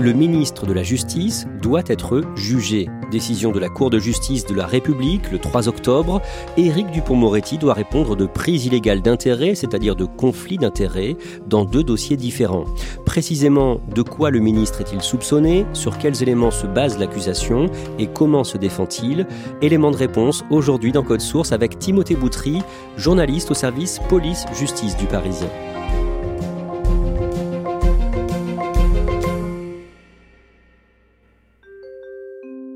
Le ministre de la Justice doit être jugé. Décision de la Cour de justice de la République le 3 octobre. Éric Dupont-Moretti doit répondre de prise illégale d'intérêt, c'est-à-dire de conflit d'intérêt, dans deux dossiers différents. Précisément, de quoi le ministre est-il soupçonné? Sur quels éléments se base l'accusation? Et comment se défend-il? Élément de réponse aujourd'hui dans Code Source avec Timothée Boutry, journaliste au service police-justice du Parisien.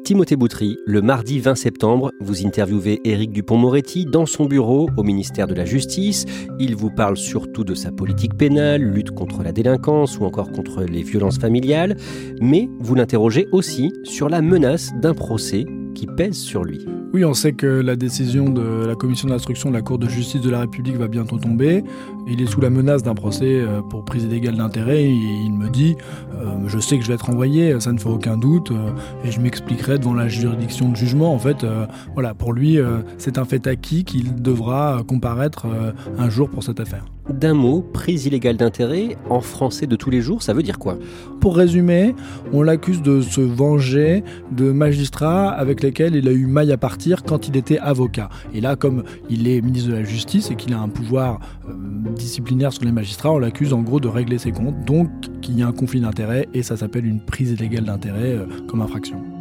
Timothée Boutry, le mardi 20 septembre, vous interviewez Éric Dupont-Moretti dans son bureau au ministère de la Justice. Il vous parle surtout de sa politique pénale, lutte contre la délinquance ou encore contre les violences familiales, mais vous l'interrogez aussi sur la menace d'un procès qui pèse sur lui. Oui, on sait que la décision de la commission d'instruction de la Cour de justice de la République va bientôt tomber. Il est sous la menace d'un procès euh, pour prise illégale d'intérêt. Il me dit euh, Je sais que je vais être envoyé, ça ne fait aucun doute, euh, et je m'expliquerai devant la juridiction de jugement. En fait, voilà, pour lui, c'est un fait acquis qu'il devra comparaître un jour pour cette affaire. D'un mot, prise illégale d'intérêt, en français de tous les jours, ça veut dire quoi? Pour résumer, on l'accuse de se venger de magistrats avec lesquels il a eu maille à partir quand il était avocat. Et là, comme il est ministre de la Justice et qu'il a un pouvoir euh, disciplinaire sur les magistrats, on l'accuse en gros de régler ses comptes, donc qu'il y a un conflit d'intérêt et ça s'appelle une prise illégale d'intérêt euh, comme infraction.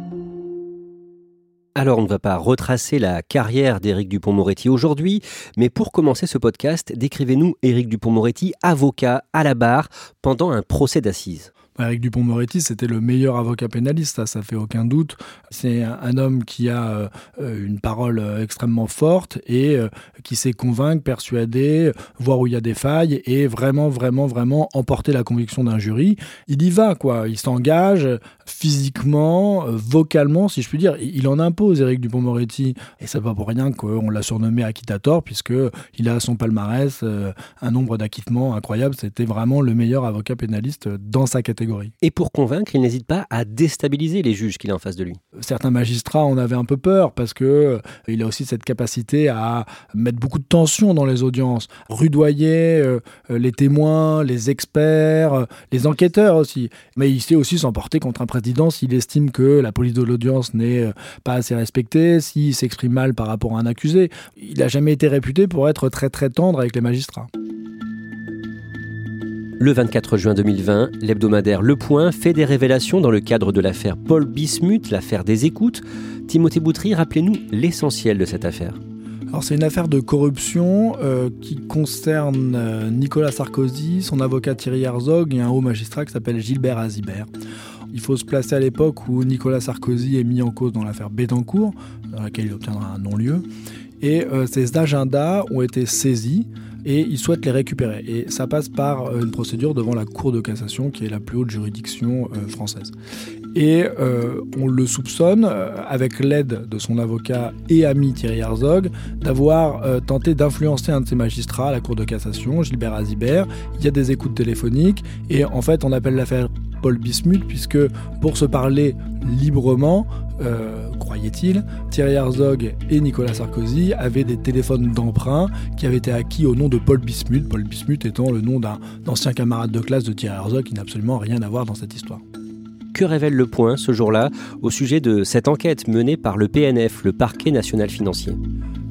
Alors, on ne va pas retracer la carrière d'Éric Dupont-Moretti aujourd'hui, mais pour commencer ce podcast, décrivez-nous Éric Dupont-Moretti, avocat à la barre pendant un procès d'assises. Eric Dupont-Moretti, c'était le meilleur avocat pénaliste, ça, ça fait aucun doute. C'est un, homme qui a euh, une parole euh, extrêmement forte et euh, qui sait convaincre, persuader, voir où il y a des failles et vraiment, vraiment, vraiment emporter la conviction d'un jury. Il y va, quoi. Il s'engage physiquement, vocalement, si je puis dire. Il en impose, Eric Dupont-Moretti. Et c'est pas pour rien qu'on l'a surnommé acquittator, puisqu'il a à son palmarès un nombre d'acquittements incroyable. C'était vraiment le meilleur avocat pénaliste dans sa catégorie. Et pour convaincre, il n'hésite pas à déstabiliser les juges qu'il a en face de lui. Certains magistrats en avaient un peu peur parce que euh, il a aussi cette capacité à mettre beaucoup de tension dans les audiences, rudoyer euh, euh, les témoins, les experts, les enquêteurs aussi. Mais il sait aussi s'emporter contre un président s'il estime que la police de l'audience n'est pas assez respectée, s'il s'exprime mal par rapport à un accusé. Il n'a jamais été réputé pour être très très tendre avec les magistrats. Le 24 juin 2020, l'hebdomadaire Le Point fait des révélations dans le cadre de l'affaire Paul Bismuth, l'affaire des écoutes. Timothée Boutry, rappelez-nous l'essentiel de cette affaire. Alors c'est une affaire de corruption euh, qui concerne euh, Nicolas Sarkozy, son avocat Thierry Herzog et un haut magistrat qui s'appelle Gilbert Azibert. Il faut se placer à l'époque où Nicolas Sarkozy est mis en cause dans l'affaire Bettencourt, dans laquelle il obtiendra un non-lieu. Et euh, ces agendas ont été saisis et ils souhaitent les récupérer. Et ça passe par euh, une procédure devant la Cour de cassation, qui est la plus haute juridiction euh, française. Et euh, on le soupçonne, avec l'aide de son avocat et ami Thierry Herzog, d'avoir tenté d'influencer un de ses magistrats à la Cour de cassation, Gilbert Azibert. Il y a des écoutes téléphoniques, et en fait, on appelle l'affaire Paul Bismuth, puisque pour se parler librement, euh, croyait-il, Thierry Herzog et Nicolas Sarkozy avaient des téléphones d'emprunt qui avaient été acquis au nom de Paul Bismuth, Paul Bismuth étant le nom d'un ancien camarade de classe de Thierry Herzog qui n'a absolument rien à voir dans cette histoire. Que révèle le point ce jour-là au sujet de cette enquête menée par le PNF, le parquet national financier?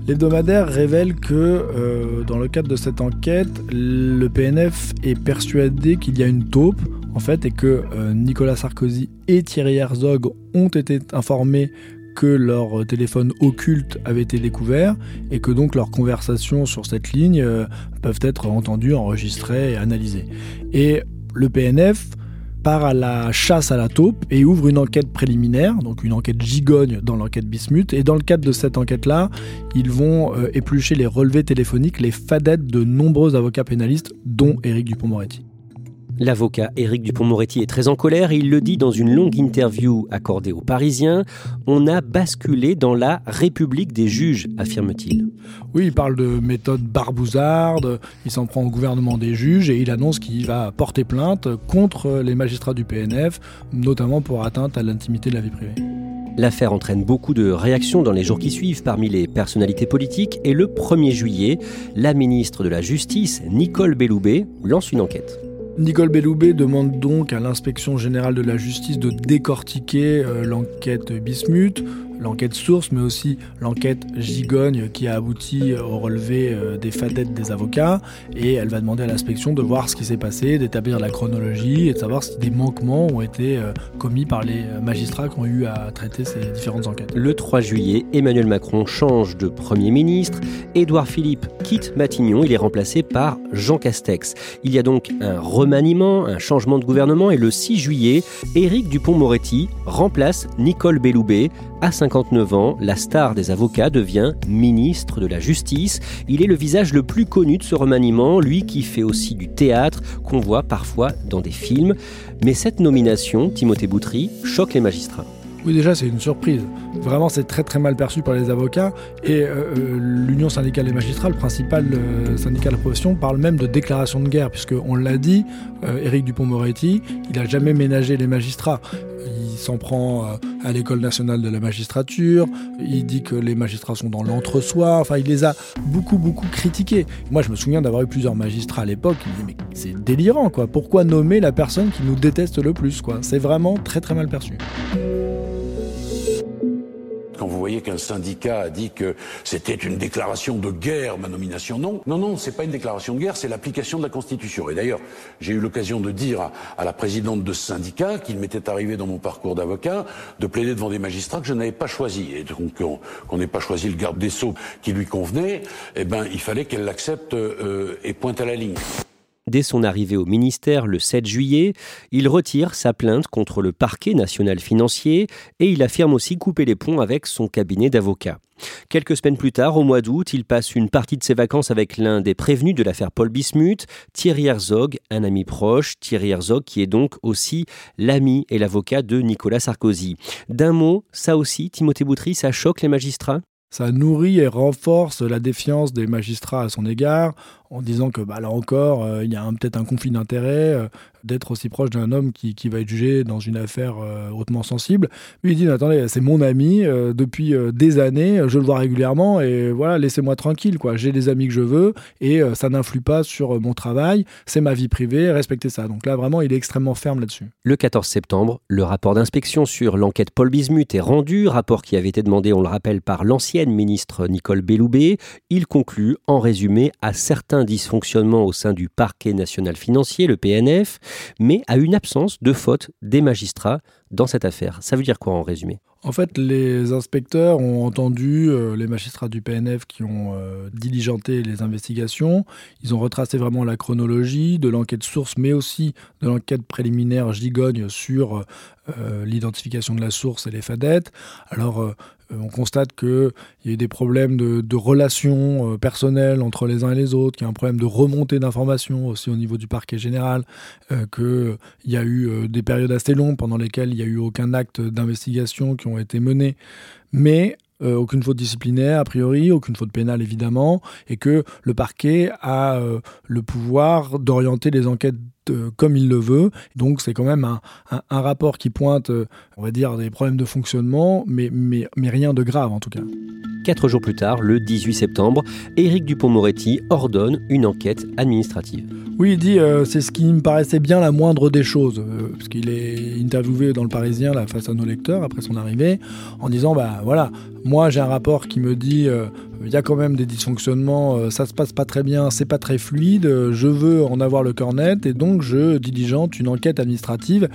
L'hebdomadaire révèle que euh, dans le cadre de cette enquête, le PNF est persuadé qu'il y a une taupe en fait et que euh, Nicolas Sarkozy et Thierry Herzog ont été informés que leur téléphone occulte avait été découvert et que donc leurs conversations sur cette ligne euh, peuvent être entendues, enregistrées et analysées. Et le PNF part à la chasse à la taupe et ouvre une enquête préliminaire, donc une enquête gigogne dans l'enquête Bismuth. Et dans le cadre de cette enquête-là, ils vont euh, éplucher les relevés téléphoniques, les fadettes de nombreux avocats pénalistes, dont Éric Dupont-Moretti. L'avocat Éric Dupont-Moretti est très en colère et il le dit dans une longue interview accordée aux Parisiens. On a basculé dans la République des juges, affirme-t-il. Oui, il parle de méthode barbouzarde, il s'en prend au gouvernement des juges et il annonce qu'il va porter plainte contre les magistrats du PNF, notamment pour atteinte à l'intimité de la vie privée. L'affaire entraîne beaucoup de réactions dans les jours qui suivent parmi les personnalités politiques et le 1er juillet, la ministre de la Justice, Nicole Belloubet, lance une enquête. Nicole Belloubet demande donc à l'inspection générale de la justice de décortiquer euh, l'enquête Bismuth, l'enquête source, mais aussi l'enquête gigogne qui a abouti au relevé euh, des fadettes des avocats. Et elle va demander à l'inspection de voir ce qui s'est passé, d'établir la chronologie et de savoir si des manquements ont été euh, commis par les magistrats qui ont eu à traiter ces différentes enquêtes. Le 3 juillet, Emmanuel Macron change de Premier ministre. Édouard Philippe quitte Matignon. Il est remplacé par Jean Castex. Il y a donc un remaniement, un changement de gouvernement. Et le 6 juillet, Éric Dupont-Moretti remplace Nicole Belloubet à 59 ans, la star des avocats devient ministre de la Justice. Il est le visage le plus connu de ce remaniement, lui qui fait aussi du théâtre, qu'on voit parfois dans des films. Mais cette nomination, Timothée Boutry, choque les magistrats. Oui, déjà, c'est une surprise. Vraiment, c'est très très mal perçu par les avocats. Et euh, euh, l'Union syndicale des magistrats, le principal euh, syndicat de la profession, parle même de déclaration de guerre, puisque on l'a dit, Éric Dupont-Moretti, il n'a jamais ménagé les magistrats. Il s'en prend à l'école nationale de la magistrature, il dit que les magistrats sont dans l'entre-soi, enfin il les a beaucoup beaucoup critiqués. Moi je me souviens d'avoir eu plusieurs magistrats à l'époque qui me disaient mais c'est délirant quoi, pourquoi nommer la personne qui nous déteste le plus quoi? C'est vraiment très très mal perçu voyez qu'un syndicat a dit que c'était une déclaration de guerre, ma nomination. Non, non, non, c'est pas une déclaration de guerre, c'est l'application de la Constitution. Et d'ailleurs, j'ai eu l'occasion de dire à, la présidente de ce syndicat qu'il m'était arrivé dans mon parcours d'avocat de plaider devant des magistrats que je n'avais pas choisi. Et donc, qu'on n'ait pas choisi le garde des Sceaux qui lui convenait, eh ben, il fallait qu'elle l'accepte euh, et pointe à la ligne. Dès son arrivée au ministère le 7 juillet, il retire sa plainte contre le parquet national financier et il affirme aussi couper les ponts avec son cabinet d'avocats. Quelques semaines plus tard, au mois d'août, il passe une partie de ses vacances avec l'un des prévenus de l'affaire Paul Bismuth, Thierry Herzog, un ami proche, Thierry Herzog qui est donc aussi l'ami et l'avocat de Nicolas Sarkozy. D'un mot, ça aussi, Timothée Boutry, ça choque les magistrats? Ça nourrit et renforce la défiance des magistrats à son égard en disant que bah, là encore, euh, il y a peut-être un conflit d'intérêts euh, d'être aussi proche d'un homme qui, qui, va être jugé dans une affaire euh, hautement sensible. Lui, il dit, attendez, c'est mon ami, depuis des années, je le vois régulièrement, et voilà, laissez-moi tranquille, quoi. J'ai les amis que je veux, et ça n'influe pas sur mon travail, c'est ma vie privée, respectez ça. Donc là, vraiment, il est extrêmement ferme là-dessus. Le 14 septembre, le rapport d'inspection sur l'enquête Paul Bismuth est rendu, rapport qui avait été demandé, on le rappelle, par l'ancienne ministre Nicole Belloubet. Il conclut, en résumé, à certains dysfonctionnement au sein du parquet national financier, le PNF, mais à une absence de faute des magistrats dans cette affaire. Ça veut dire quoi en résumé? En fait, les inspecteurs ont entendu euh, les magistrats du PNF qui ont euh, diligenté les investigations. Ils ont retracé vraiment la chronologie de l'enquête source, mais aussi de l'enquête préliminaire gigogne sur euh, l'identification de la source et les fadettes. Alors, on constate qu'il y a eu des problèmes de, relations personnelles entre les uns et les autres, qu'il y a un problème de remontée d'informations aussi au niveau du parquet général, qu'il y a eu des périodes assez longues pendant lesquelles il n'y a eu aucun acte d'investigation qui ont été menés, mais euh, aucune faute disciplinaire a priori, aucune faute pénale évidemment, et que le parquet a euh, le pouvoir d'orienter les enquêtes euh, comme il le veut. Donc c'est quand même un, un, rapport qui pointe, on va dire, des problèmes de fonctionnement, mais, mais, mais rien de grave en tout cas. Quatre jours plus tard, le 18 septembre, Éric Dupont-Moretti ordonne une enquête administrative. Oui, il dit euh, c'est ce qui me paraissait bien la moindre des choses, euh, parce qu'il est interviewé dans le Parisien là, face à nos lecteurs après son arrivée, en disant bah voilà, moi j'ai un rapport qui me dit euh, il y a quand même des dysfonctionnements, ça se passe pas très bien, c'est pas très fluide, je veux en avoir le cœur net et donc je diligente une enquête administrative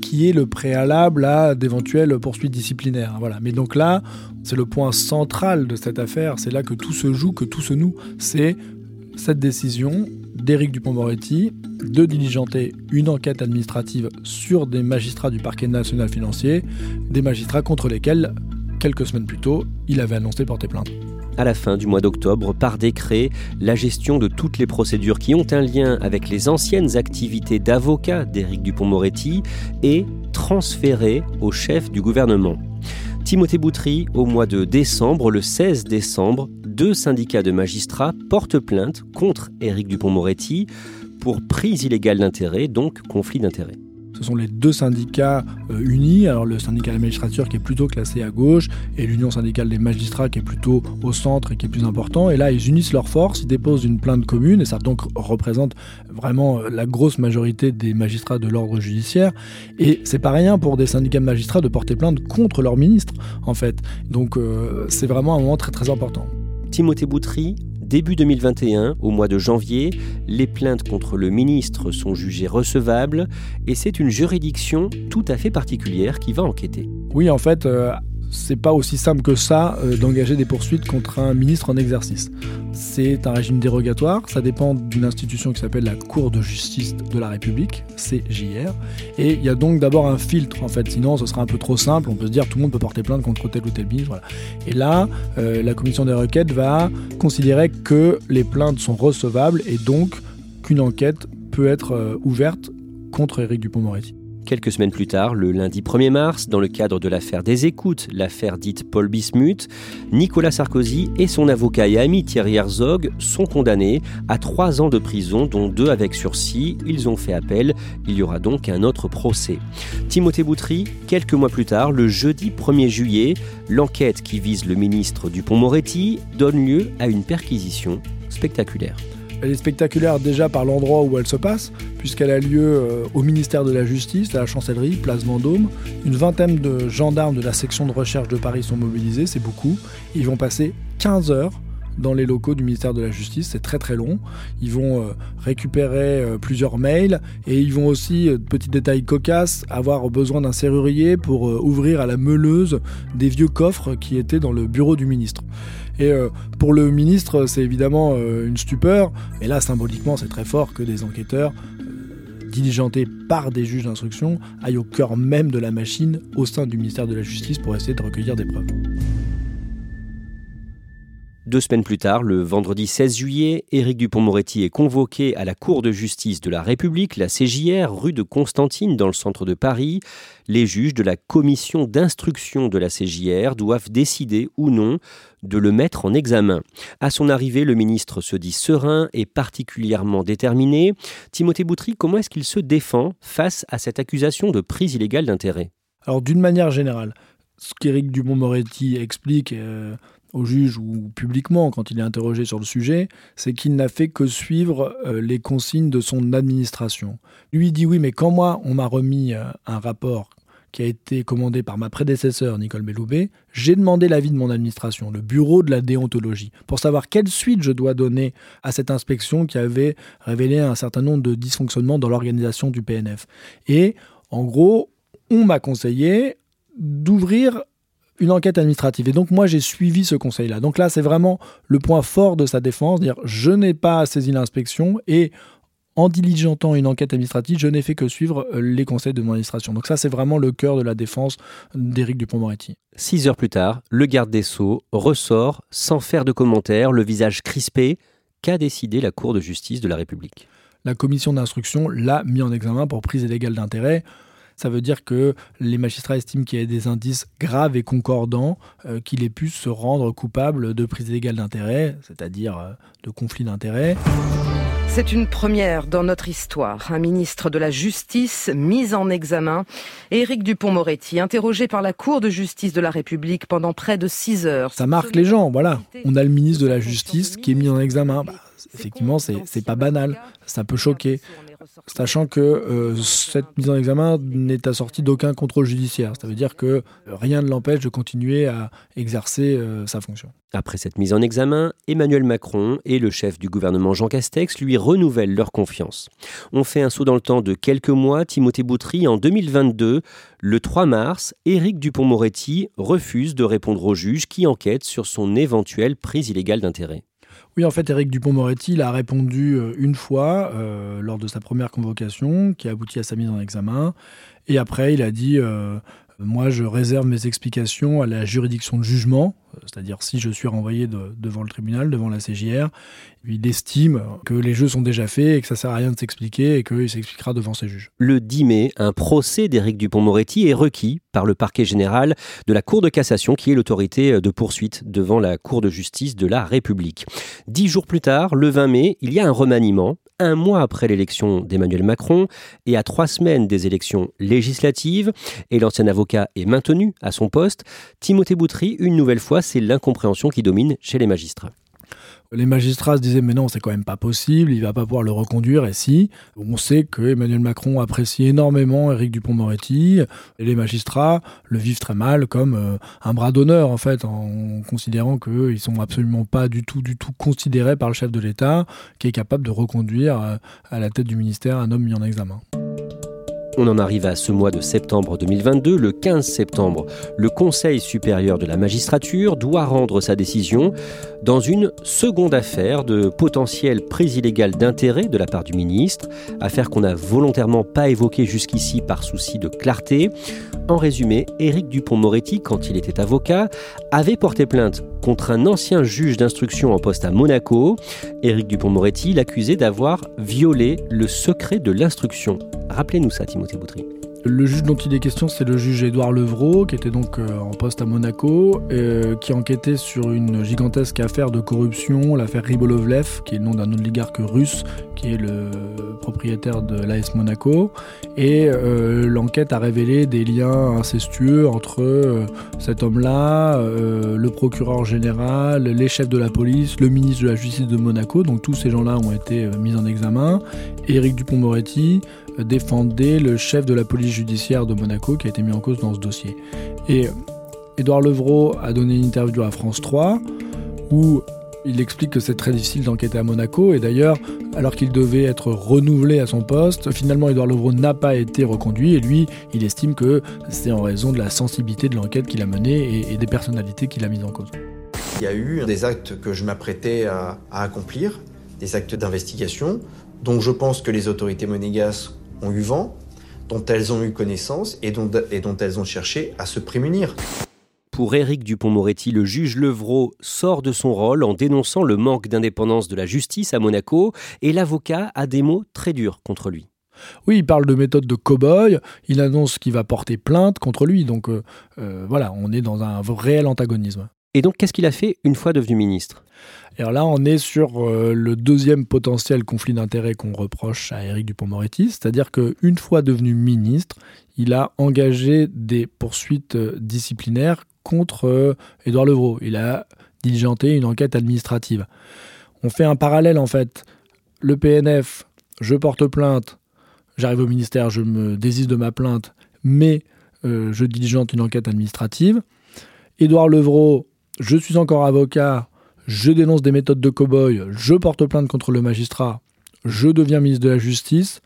qui est le préalable à d'éventuelles poursuites disciplinaires. Voilà. Mais donc là, c'est le point central de cette affaire, c'est là que tout se joue, que tout se noue, c'est cette décision d'Éric Dupont-Moretti de diligenter une enquête administrative sur des magistrats du parquet national financier, des magistrats contre lesquels, quelques semaines plus tôt, il avait annoncé porter plainte à la fin du mois d'octobre, par décret, la gestion de toutes les procédures qui ont un lien avec les anciennes activités d'avocat d'Éric Dupont-Moretti est transférée au chef du gouvernement. Timothée Boutry, au mois de décembre, le 16 décembre, deux syndicats de magistrats portent plainte contre Éric Dupont-Moretti pour prise illégale d'intérêt, donc conflit d'intérêts. Ce sont les deux syndicats euh, unis, alors le syndicat de la magistrature qui est plutôt classé à gauche et l'union syndicale des magistrats qui est plutôt au centre et qui est plus important. Et là, ils unissent leurs forces, ils déposent une plainte commune et ça donc représente vraiment euh, la grosse majorité des magistrats de l'ordre judiciaire. Et c'est pas rien pour des syndicats de magistrats de porter plainte contre leur ministre, en fait. Donc euh, c'est vraiment un moment très très important. Timothée Boutry Début 2021, au mois de janvier, les plaintes contre le ministre sont jugées recevables et c'est une juridiction tout à fait particulière qui va enquêter. Oui, en fait, euh, c'est pas aussi simple que ça euh, d'engager des poursuites contre un ministre en exercice. C'est un régime dérogatoire, ça dépend d'une institution qui s'appelle la Cour de justice de la République, CJR, et il y a donc d'abord un filtre en fait, sinon ce sera un peu trop simple, on peut se dire tout le monde peut porter plainte contre tel ou tel ministre. Et là, euh, la commission des requêtes va considérer que les plaintes sont recevables et donc qu'une enquête peut être euh, ouverte contre Éric Dupont-Moretti. Quelques semaines plus tard, le lundi 1er mars, dans le cadre de l'affaire des écoutes, l'affaire dite Paul Bismuth, Nicolas Sarkozy et son avocat et ami Thierry Herzog sont condamnés à trois ans de prison, dont deux avec sursis. Ils ont fait appel. Il y aura donc un autre procès. Timothée Boutry, quelques mois plus tard, le jeudi 1er juillet, l'enquête qui vise le ministre Dupont-Moretti donne lieu à une perquisition spectaculaire. Elle est spectaculaire déjà par l'endroit où elle se passe, puisqu'elle a lieu euh, au ministère de la Justice, à la Chancellerie, place Vendôme. Une vingtaine de gendarmes de la section de recherche de Paris sont mobilisés, c'est beaucoup. Ils vont passer 15 heures dans les locaux du ministère de la Justice. C'est très très long. Ils vont euh, récupérer euh, plusieurs mails et ils vont aussi, petit détail cocasse, avoir besoin d'un serrurier pour ouvrir à la meuleuse des vieux coffres qui étaient dans le bureau du ministre. Et euh, pour le ministre, c'est évidemment euh, une stupeur. Mais là, symboliquement, c'est très fort que des enquêteurs euh, diligentés par des juges d'instruction aillent au cœur même de la machine au sein du ministère de la Justice pour essayer de recueillir des preuves. Deux semaines plus tard, le vendredi 16 juillet, Éric Dupont-Moretti est convoqué à la Cour de justice de la République, la CJR, rue de Constantine, dans le centre de Paris. Les juges de la commission d'instruction de la CJR doivent décider ou non de le mettre en examen. À son arrivée, le ministre se dit serein et particulièrement déterminé. Timothée Boutry, comment est-ce qu'il se défend face à cette accusation de prise illégale d'intérêt? Alors, d'une manière générale, ce qu'Éric Dupont-Moretti explique. Euh, au juge ou publiquement quand il est interrogé sur le sujet, c'est qu'il n'a fait que suivre euh, les consignes de son administration. Lui dit oui, mais quand moi on m'a remis euh, un rapport qui a été commandé par ma prédécesseur Nicole Belloubet, j'ai demandé l'avis de mon administration, le bureau de la déontologie, pour savoir quelle suite je dois donner à cette inspection qui avait révélé un certain nombre de dysfonctionnements dans l'organisation du PNF. Et en gros, on m'a conseillé d'ouvrir une enquête administrative. Et donc moi j'ai suivi ce conseil-là. Donc là c'est vraiment le point fort de sa défense, dire je n'ai pas saisi l'inspection et en diligentant une enquête administrative, je n'ai fait que suivre euh, les conseils de mon administration. Donc ça c'est vraiment le cœur de la défense d'Éric Dupont-Moretti. Six heures plus tard, le garde des Sceaux ressort, sans faire de commentaires, le visage crispé, qu'a décidé la Cour de justice de la République? La commission d'instruction l'a mis en examen pour prise illégale d'intérêt ça veut dire que les magistrats estiment qu'il y a des indices graves et concordants euh, qu'il ait pu se rendre coupable de prise illégale d'intérêt, c'est-à-dire euh, de conflit d'intérêt. C'est une première dans notre histoire. Un ministre de la Justice mis en examen. Éric Dupont-Moretti, interrogé par la Cour de justice de la République pendant près de six heures. Ça marque les gens, voilà. On a le ministre de la Justice qui est mis en examen. Bah, effectivement, c'est pas banal. Ça peut choquer sachant que euh, cette mise en examen n'est assortie d'aucun contrôle judiciaire. Ça veut dire que rien ne l'empêche de continuer à exercer euh, sa fonction. Après cette mise en examen, Emmanuel Macron et le chef du gouvernement Jean Castex lui renouvellent leur confiance. On fait un saut dans le temps de quelques mois. Timothée Boutry, en 2022, le 3 mars, Éric Dupont-Moretti refuse de répondre au juge qui enquête sur son éventuelle prise illégale d'intérêt. Oui, en fait, Éric Dupont-Moretti a répondu euh, une fois euh, lors de sa première convocation, qui a abouti à sa mise en examen. Et après, il a dit euh, moi, je réserve mes explications à la juridiction de jugement, c'est-à-dire si je suis renvoyé devant le tribunal, devant la CJR, il estime que les jeux sont déjà faits et que ça sert à rien de s'expliquer et qu'il s'expliquera devant ses juges. Le 10 mai, un procès d'Éric Dupont-Moretti est requis par le parquet général de la Cour de cassation, qui est l'autorité de poursuite devant la Cour de justice de la République. Dix jours plus tard, le 20 mai, il y a un remaniement un mois après l'élection d'Emmanuel Macron et à trois semaines des élections législatives, et l'ancien avocat est maintenu à son poste, Timothée Boutry, une nouvelle fois, c'est l'incompréhension qui domine chez les magistrats. Les magistrats se disaient mais non c'est quand même pas possible, il va pas pouvoir le reconduire et si? On sait que Emmanuel Macron apprécie énormément Éric Dupont-Moretti et les magistrats le vivent très mal comme euh, un bras d'honneur en fait en considérant qu'ils sont absolument pas du tout du tout considérés par le chef de l'État qui est capable de reconduire euh, à la tête du ministère un homme mis en examen. On en arrive à ce mois de septembre 2022. Le 15 septembre, le Conseil supérieur de la magistrature doit rendre sa décision dans une seconde affaire de potentielle prise illégale d'intérêt de la part du ministre, affaire qu'on n'a volontairement pas évoquée jusqu'ici par souci de clarté. En résumé, Éric Dupont-Moretti, quand il était avocat, avait porté plainte contre un ancien juge d'instruction en poste à Monaco. Éric Dupont-Moretti l'accusait d'avoir violé le secret de l'instruction. Rappelez-nous ça, Timothée Boutry. Le juge dont il est question, c'est le juge Édouard Levrault, qui était donc euh, en poste à Monaco, euh, qui enquêtait sur une gigantesque affaire de corruption, l'affaire Ribolovlev, qui est le nom d'un oligarque russe, qui est le propriétaire de l'AS Monaco. Et euh, l'enquête a révélé des liens incestueux entre cet homme-là, le procureur général, les chefs de la police, le ministre de la Justice de Monaco. Donc tous ces gens-là ont été mis en examen. Éric Dupont-Moretti défendait le chef de la police judiciaire de Monaco qui a été mis en cause dans ce dossier. Et Édouard Levrault a donné une interview à France 3 où il explique que c'est très difficile d'enquêter à Monaco et d'ailleurs, alors qu'il devait être renouvelé à son poste, finalement Édouard Levrault n'a pas été reconduit et lui, il estime que c'est en raison de la sensibilité de l'enquête qu'il a menée et, des personnalités qu'il a mises en cause. Il y a eu des actes que je m'apprêtais à, à accomplir, des actes d'investigation, dont je pense que les autorités monégasques ont eu vent, dont elles ont eu connaissance et dont, et dont elles ont cherché à se prémunir. Pour Éric Dupont-Moretti, le juge Levrault sort de son rôle en dénonçant le manque d'indépendance de la justice à Monaco et l'avocat a des mots très durs contre lui. Oui, il parle de méthode de cow-boy, il annonce qu'il va porter plainte contre lui, donc euh, euh, voilà, on est dans un réel antagonisme. Et donc, qu'est-ce qu'il a fait une fois devenu ministre? Alors là, on est sur euh, le deuxième potentiel conflit d'intérêts qu'on reproche à Éric Dupont-Moretti, c'est-à-dire qu'une fois devenu ministre, il a engagé des poursuites euh, disciplinaires contre euh, Édouard Levrault. Il a diligenté une enquête administrative. On fait un parallèle en fait. Le PNF, je porte plainte, j'arrive au ministère, je me désiste de ma plainte, mais je diligente une enquête administrative. Édouard Levrault, je suis encore avocat, je dénonce des méthodes de cow-boy, je porte plainte contre le magistrat, je deviens ministre de la Justice,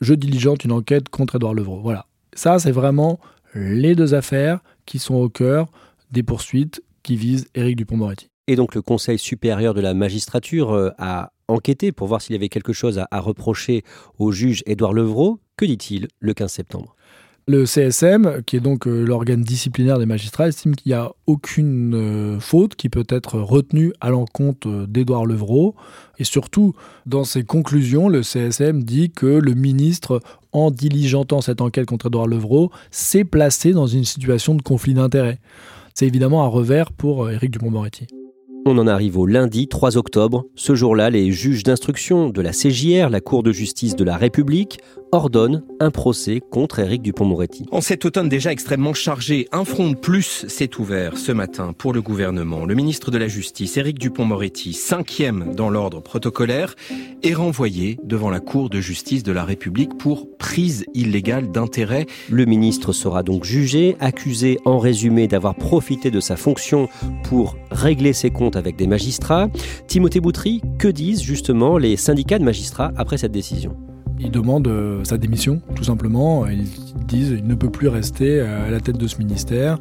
je diligente une enquête contre Édouard Levrault. Voilà. Ça, c'est vraiment les deux affaires qui sont au cœur des poursuites qui visent Éric Dupont-Moretti. Et donc le Conseil supérieur de la magistrature euh, a enquêté pour voir s'il y avait quelque chose à, à reprocher au juge Édouard Levrault. Que dit-il le 15 septembre? Le CSM, qui est donc euh, l'organe disciplinaire des magistrats, estime qu'il n'y a aucune euh, faute qui peut être retenue à l'encontre euh, d'Édouard Levrault. Et surtout, dans ses conclusions, le CSM dit que le ministre, en diligentant cette enquête contre Édouard Levrault, s'est placé dans une situation de conflit d'intérêts. C'est évidemment un revers pour Éric Dupond-Moretti. On en arrive au lundi 3 octobre. Ce jour-là, les juges d'instruction de la CJR, la Cour de justice de la République, ordonnent un procès contre Éric Dupont-Moretti. En cet automne déjà extrêmement chargé, un front de plus s'est ouvert ce matin pour le gouvernement. Le ministre de la Justice, Éric Dupont-Moretti, cinquième dans l'ordre protocolaire, est renvoyé devant la Cour de justice de la République pour prise illégale d'intérêt. Le ministre sera donc jugé, accusé en résumé d'avoir profité de sa fonction pour régler ses comptes avec des magistrats. Timothée Boutry, que disent justement les syndicats de magistrats après cette décision? Ils demandent euh, sa démission, tout simplement. Ils disent qu'il ne peut plus rester euh, à la tête de ce ministère.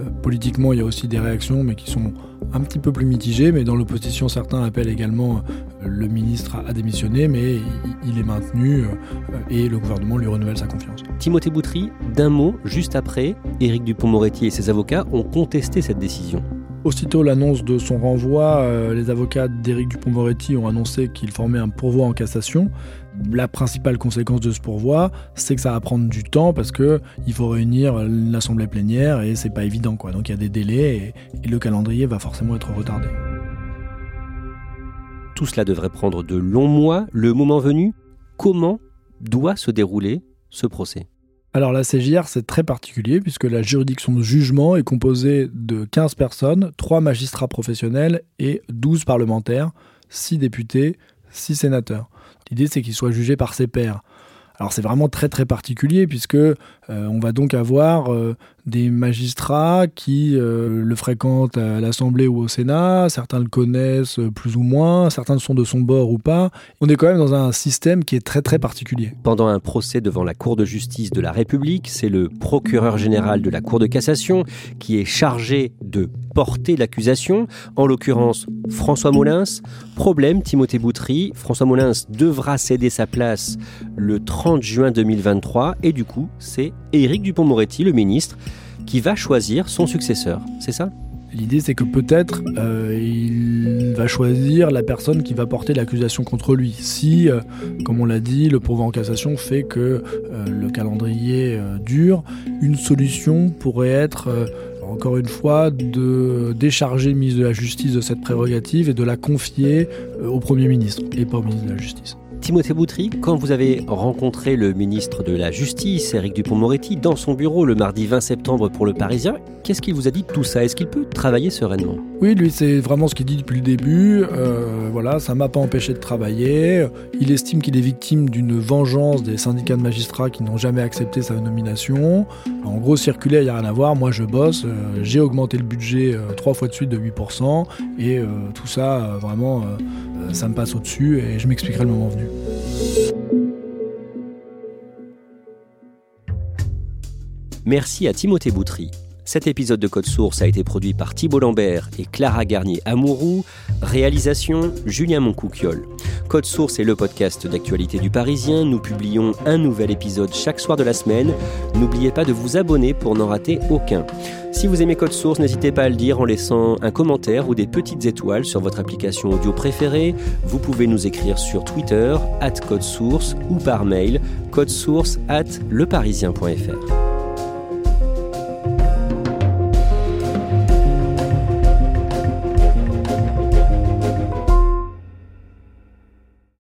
Euh, politiquement, il y a aussi des réactions, mais qui sont un petit peu plus mitigées. Mais dans l'opposition, certains appellent également le ministre à démissionner, mais il est maintenu et le gouvernement lui renouvelle sa confiance. Timothée Boutry, d'un mot, juste après, Éric Dupont-Moretti et ses avocats ont contesté cette décision. Aussitôt l'annonce de son renvoi, euh, les avocats d'Éric Dupont-Moretti ont annoncé qu'ils formaient un pourvoi en cassation. La principale conséquence de ce pourvoi, c'est que ça va prendre du temps parce que il faut réunir l'assemblée plénière et c'est pas évident quoi. Donc il y a des délais et le calendrier va forcément être retardé. Tout cela devrait prendre de longs mois. Le moment venu, comment doit se dérouler ce procès? Alors la CJR, c'est très particulier puisque la juridiction de jugement est composée de 15 personnes, 3 magistrats professionnels et 12 parlementaires, 6 députés, 6 sénateurs. L'idée, c'est qu'ils soient jugés par ses pairs. Alors c'est vraiment très très particulier puisque euh, on va donc avoir euh, des magistrats qui euh, le fréquentent à l'Assemblée ou au Sénat, certains le connaissent plus ou moins, certains sont de son bord ou pas. On est quand même dans un système qui est très très particulier. Pendant un procès devant la Cour de justice de la République, c'est le procureur général de la Cour de cassation qui est chargé de porter l'accusation, en l'occurrence François Molins. Problème, Timothée Boutry, François Molins devra céder sa place le 30 juin 2023 et du coup, c'est Éric Dupont-Moretti, le ministre, qui va choisir son successeur. C'est ça? L'idée, c'est que peut-être euh, il va choisir la personne qui va porter l'accusation contre lui. Si, euh, comme on l'a dit, le pourvoi en cassation fait que euh, le calendrier dure, une solution pourrait être encore une fois, de décharger le ministre de la Justice de cette prérogative et de la confier au Premier ministre et pas au ministre de la Justice. Timothée Boutry, quand vous avez rencontré le ministre de la Justice, Éric Dupont-Moretti, dans son bureau le mardi 20 septembre pour le Parisien, qu'est-ce qu'il vous a dit de tout ça? Est-ce qu'il peut travailler sereinement? Oui, lui, c'est vraiment ce qu'il dit depuis le début. Euh, voilà, ça m'a pas empêché de travailler. Il estime qu'il est victime d'une vengeance des syndicats de magistrats qui n'ont jamais accepté sa nomination. En gros, circulaire, il n'y a rien à voir. Moi, je bosse. Euh, j'ai augmenté le budget euh, trois fois de suite de 8%. Et tout ça, vraiment, ça me passe au-dessus et je m'expliquerai le moment venu. Merci à Timothée Boutry. Cet épisode de Code Source a été produit par Thibault Lambert et Clara Garnier-Amouroux. Réalisation Julien Moncouquiol. Code Source est le podcast d'actualité du Parisien. Nous publions un nouvel épisode chaque soir de la semaine. N'oubliez pas de vous abonner pour n'en rater aucun. Si vous aimez Code Source, n'hésitez pas à le dire en laissant un commentaire ou des petites étoiles sur votre application audio préférée. Vous pouvez nous écrire sur Twitter, at Code Source ou par mail, codesource at leparisien.fr.